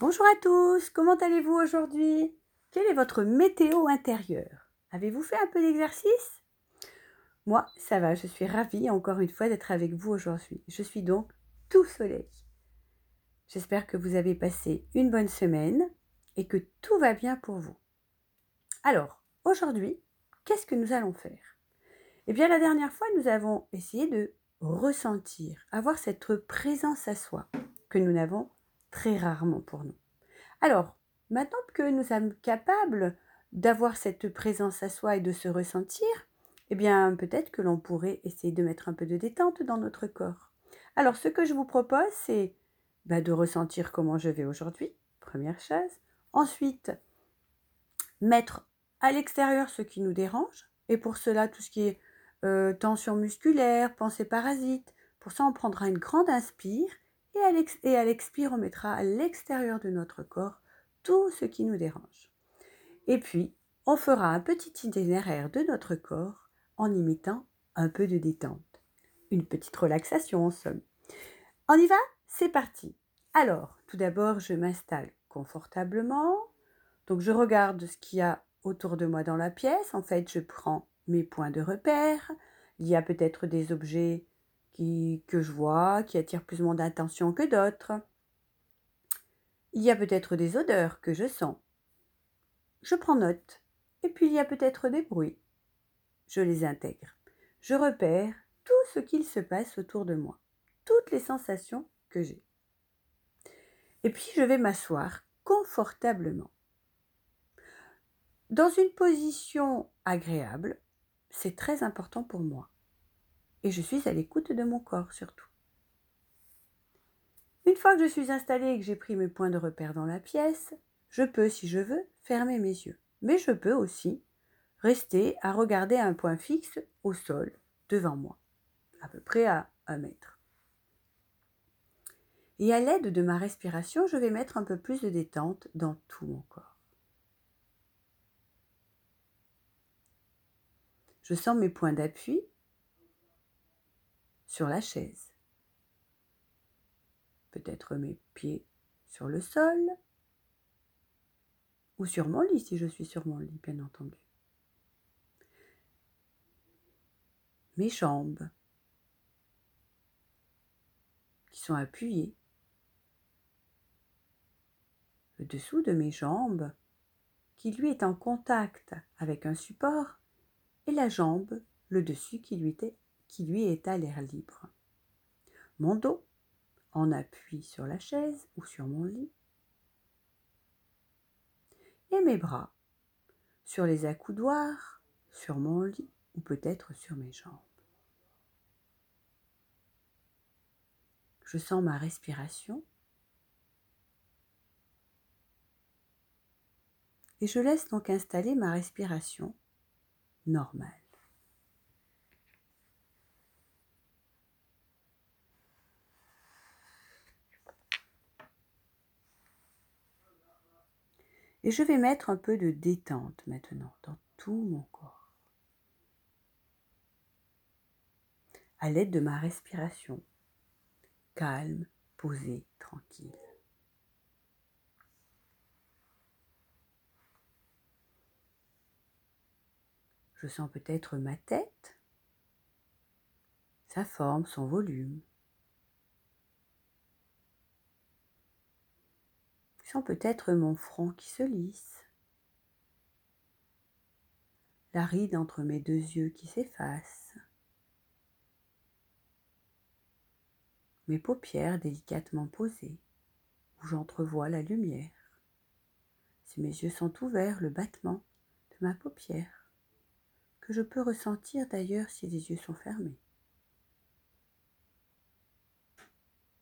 Bonjour à tous, comment allez-vous aujourd'hui? Quelle est votre météo intérieure? Avez-vous fait un peu d'exercice? Moi, ça va, je suis ravie encore une fois d'être avec vous aujourd'hui. Je suis donc tout soleil. J'espère que vous avez passé une bonne semaine et que tout va bien pour vous. Alors, aujourd'hui, qu'est-ce que nous allons faire? Eh bien, la dernière fois, nous avons essayé de ressentir, avoir cette présence à soi que nous n'avons très rarement pour nous. Alors, maintenant que nous sommes capables d'avoir cette présence à soi et de se ressentir, eh bien, peut-être que l'on pourrait essayer de mettre un peu de détente dans notre corps. Alors, ce que je vous propose, c'est bah, de ressentir comment je vais aujourd'hui, première chose. Ensuite, mettre à l'extérieur ce qui nous dérange. Et pour cela, tout ce qui est euh, tension musculaire, pensée parasite. Pour ça, on prendra une grande inspire et à l'expire, on mettra à l'extérieur de notre corps tout ce qui nous dérange. Et puis, on fera un petit itinéraire de notre corps en imitant un peu de détente. Une petite relaxation en somme. On y va? C'est parti. Alors, tout d'abord, je m'installe confortablement. Donc, je regarde ce qu'il y a autour de moi dans la pièce. En fait, je prends mes points de repère. Il y a peut-être des objets que je vois, qui attirent plus mon attention que d'autres. Il y a peut-être des odeurs que je sens. Je prends note. Et puis il y a peut-être des bruits. Je les intègre. Je repère tout ce qu'il se passe autour de moi, toutes les sensations que j'ai. Et puis je vais m'asseoir confortablement. Dans une position agréable, c'est très important pour moi et je suis à l'écoute de mon corps surtout. Une fois que je suis installée et que j'ai pris mes points de repère dans la pièce, je peux, si je veux, fermer mes yeux. Mais je peux aussi rester à regarder un point fixe au sol devant moi, à peu près à un mètre. Et à l'aide de ma respiration, je vais mettre un peu plus de détente dans tout mon corps. Je sens mes points d'appui sur la chaise. Peut-être mes pieds sur le sol ou sur mon lit si je suis sur mon lit, bien entendu. Mes jambes qui sont appuyées. Le dessous de mes jambes qui lui est en contact avec un support et la jambe, le dessus qui lui était qui lui est à l'air libre. Mon dos, en appui sur la chaise ou sur mon lit. Et mes bras, sur les accoudoirs, sur mon lit ou peut-être sur mes jambes. Je sens ma respiration et je laisse donc installer ma respiration normale. Et je vais mettre un peu de détente maintenant dans tout mon corps. À l'aide de ma respiration, calme, posée, tranquille. Je sens peut-être ma tête, sa forme, son volume. Sens peut-être mon front qui se lisse, la ride entre mes deux yeux qui s'efface, mes paupières délicatement posées, où j'entrevois la lumière. Si mes yeux sont ouverts, le battement de ma paupière, que je peux ressentir d'ailleurs si les yeux sont fermés.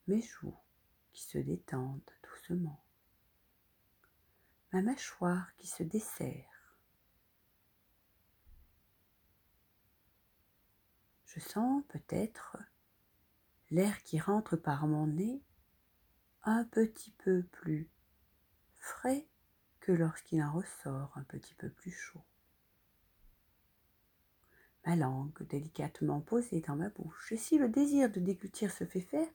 Mes joues qui se détendent doucement ma mâchoire qui se desserre. Je sens peut-être l'air qui rentre par mon nez un petit peu plus frais que lorsqu'il en ressort un petit peu plus chaud. Ma langue délicatement posée dans ma bouche, et si le désir de déglutir se fait faire,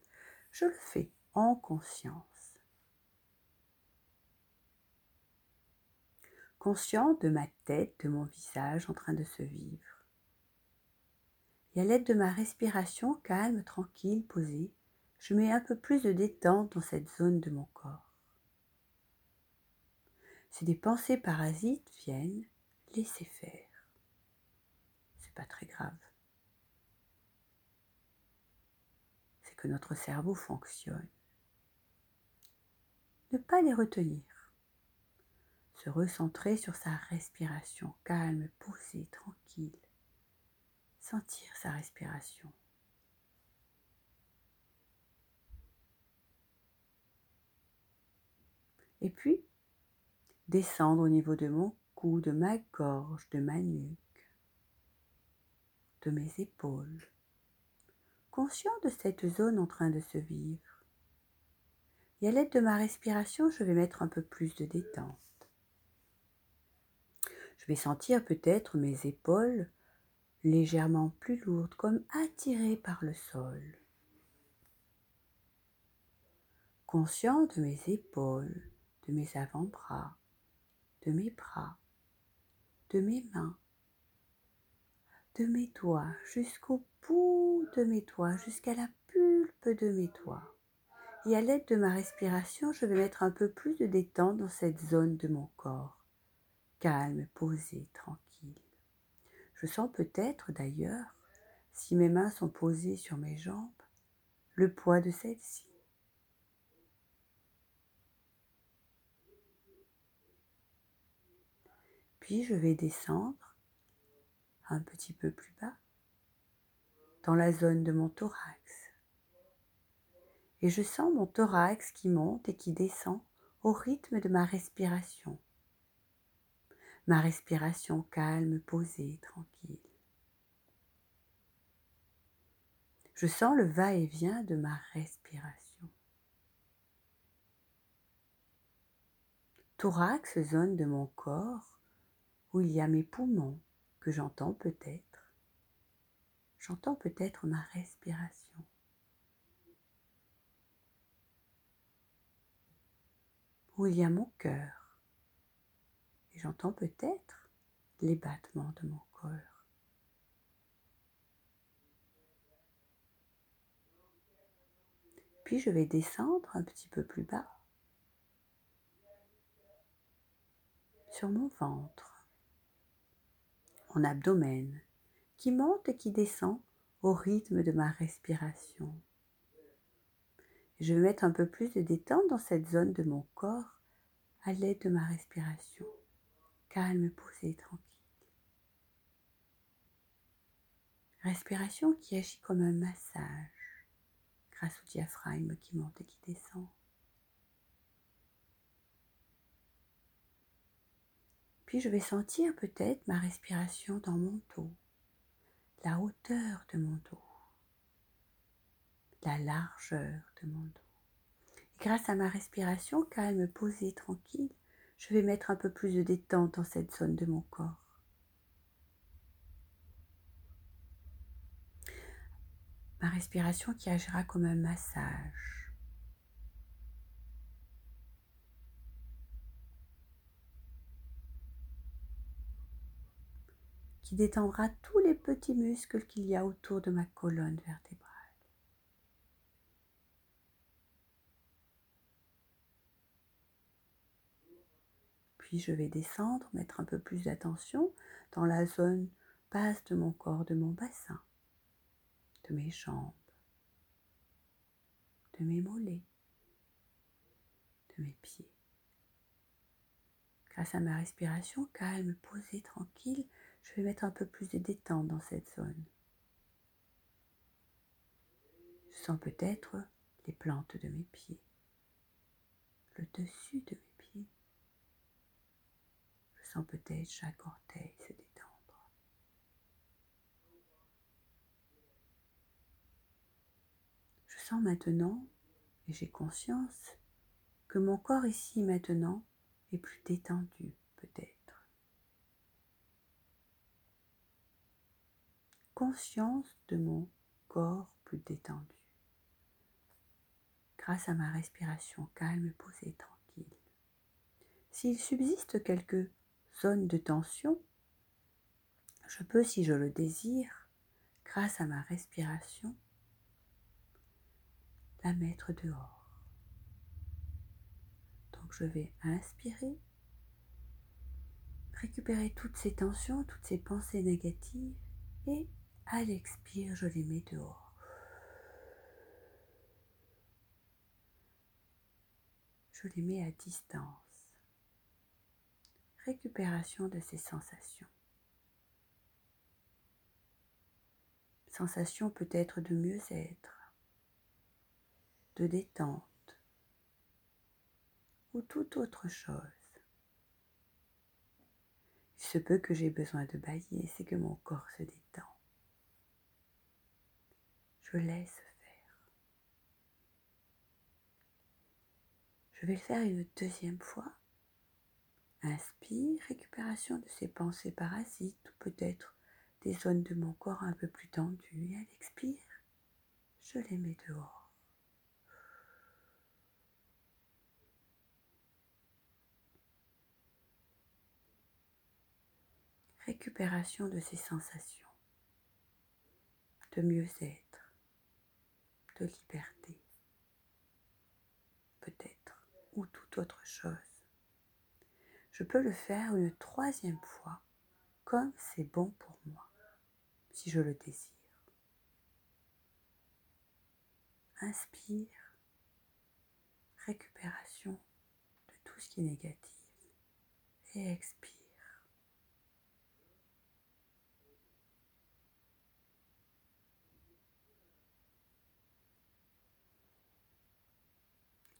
je le fais en conscience. Conscient de ma tête, de mon visage en train de se vivre. Et à l'aide de ma respiration calme, tranquille, posée, je mets un peu plus de détente dans cette zone de mon corps. Si des pensées parasites viennent, laissez faire. C'est pas très grave. C'est que notre cerveau fonctionne. Ne pas les retenir. Se recentrer sur sa respiration calme, posée, tranquille. Sentir sa respiration. Et puis, descendre au niveau de mon cou, de ma gorge, de ma nuque, de mes épaules, conscient de cette zone en train de se vivre. Et à l'aide de ma respiration, je vais mettre un peu plus de détente. Je vais sentir peut-être mes épaules légèrement plus lourdes, comme attirées par le sol. Conscient de mes épaules, de mes avant-bras, de mes bras, de mes mains, de mes doigts jusqu'au bout de mes doigts, jusqu'à la pulpe de mes doigts. Et à l'aide de ma respiration, je vais mettre un peu plus de détente dans cette zone de mon corps, calme, posée, tranquille. Je sens peut-être d'ailleurs, si mes mains sont posées sur mes jambes, le poids de celle-ci. Puis je vais descendre un petit peu plus bas dans la zone de mon thorax. Et je sens mon thorax qui monte et qui descend au rythme de ma respiration. Ma respiration calme, posée, tranquille. Je sens le va-et-vient de ma respiration. Thorax, zone de mon corps où il y a mes poumons que j'entends peut-être. J'entends peut-être ma respiration. Où il y a mon cœur. J'entends peut-être les battements de mon cœur. Puis je vais descendre un petit peu plus bas sur mon ventre mon abdomen, qui monte et qui descend au rythme de ma respiration. Je vais mettre un peu plus de détente dans cette zone de mon corps à l'aide de ma respiration, calme, posée, tranquille. Respiration qui agit comme un massage grâce au diaphragme qui monte et qui descend. Puis je vais sentir peut-être ma respiration dans mon dos, la hauteur de mon dos, la largeur de mon dos. Grâce à ma respiration calme, posée, tranquille, je vais mettre un peu plus de détente dans cette zone de mon corps. Ma respiration qui agira comme un massage qui détendra tous les petits muscles qu'il y a autour de ma colonne vertébrale. Je vais descendre, mettre un peu plus d'attention dans la zone basse de mon corps, de mon bassin, de mes jambes, de mes mollets, de mes pieds. Grâce à ma respiration calme, posée, tranquille, je vais mettre un peu plus de détente dans cette zone. Je sens peut-être les plantes de mes pieds, le dessus de mes sens peut-être chaque orteil se détendre. Je sens maintenant, et j'ai conscience, que mon corps ici maintenant est plus détendu peut-être. conscience de mon corps plus détendu, grâce à ma respiration calme, posée, tranquille. S'il subsiste quelques zone de tension, je peux, si je le désire, grâce à ma respiration, la mettre dehors. Donc je vais inspirer, récupérer toutes ces tensions, toutes ces pensées négatives et à l'expire, je les mets dehors. Je les mets à distance. Récupération de ces sensations. Sensation peut-être de mieux-être, de détente ou toute autre chose. Il se peut que j'ai besoin de bailler, c'est que mon corps se détend. Je laisse faire. Je vais le faire une deuxième fois. Inspire, récupération de ces pensées parasites ou peut-être des zones de mon corps un peu plus tendues. Et à l'expire, je les mets dehors. Récupération de ces sensations de mieux-être, de liberté, peut-être, ou toute autre chose. Je peux le faire une troisième fois comme c'est bon pour moi si je le désire. Inspire, récupération de tout ce qui est négatif et expire.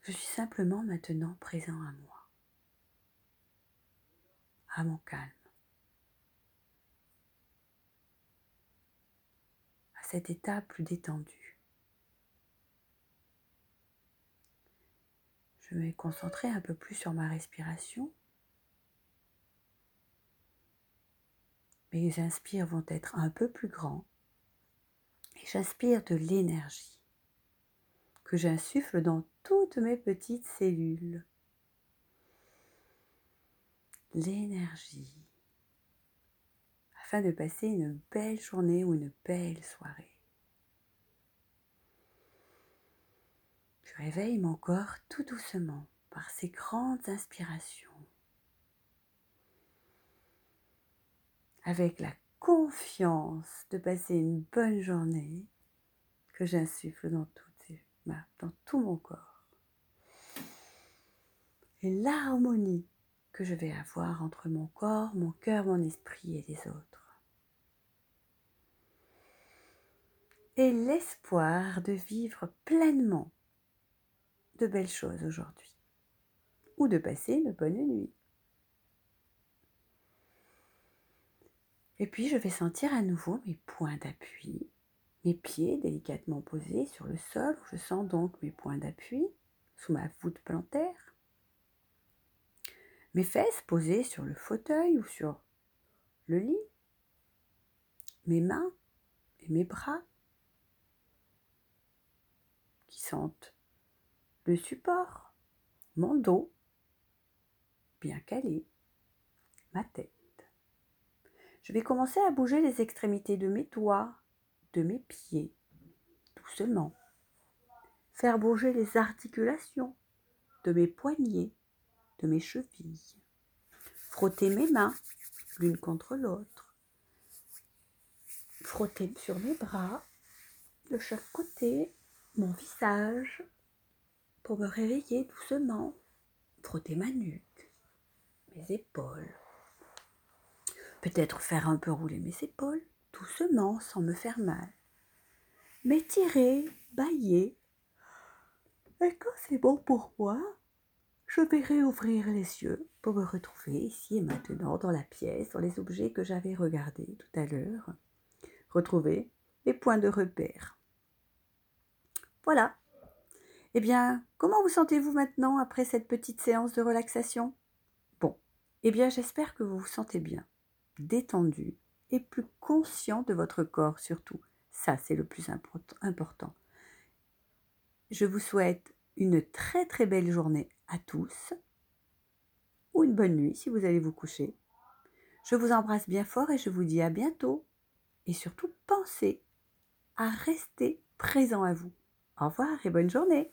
Je suis simplement maintenant présent à moi, à mon calme. cet état plus détendu. Je vais concentrer un peu plus sur ma respiration. Mes inspires vont être un peu plus grands et j'inspire de l'énergie que j'insuffle dans toutes mes petites cellules. L'énergie de passer une belle journée ou une belle soirée. Je réveille mon corps tout doucement par ces grandes inspirations, avec la confiance de passer une bonne journée que j'insuffle dans, dans tout mon corps. Et l'harmonie que je vais avoir entre mon corps, mon cœur, mon esprit et les autres. et l'espoir de vivre pleinement de belles choses aujourd'hui ou de passer une bonne nuit. Et puis je vais sentir à nouveau mes points d'appui, mes pieds délicatement posés sur le sol, où je sens donc mes points d'appui sous ma voûte plantaire, mes fesses posées sur le fauteuil ou sur le lit, mes mains et mes bras sentent le support, mon dos, bien calé, ma tête. Je vais commencer à bouger les extrémités de mes doigts, de mes pieds, doucement. Faire bouger les articulations de mes poignets, mes chevilles. Frotter mes mains l'une contre l'autre. Frotter sur mes bras de chaque côté mon visage pour me réveiller doucement, frotter ma nuque, mes épaules. Peut-être faire un peu rouler mes épaules doucement sans me faire mal. M'étirer, bailler. Et quand c'est bon pour moi, je vais réouvrir les yeux pour me retrouver ici et maintenant dans la pièce, dans les objets que j'avais regardés tout à l'heure. Retrouver les points de repère. Voilà. Eh bien, comment vous sentez-vous maintenant après cette petite séance de relaxation? Bon, eh bien j'espère que vous vous sentez bien, détendu et plus conscient de votre corps surtout. Ça, c'est le plus important. Je vous souhaite une très très belle journée à tous, ou une bonne nuit si vous allez vous coucher. Je vous embrasse bien fort et je vous dis à bientôt. Et surtout, pensez à rester présent à vous. Au revoir et bonne journée.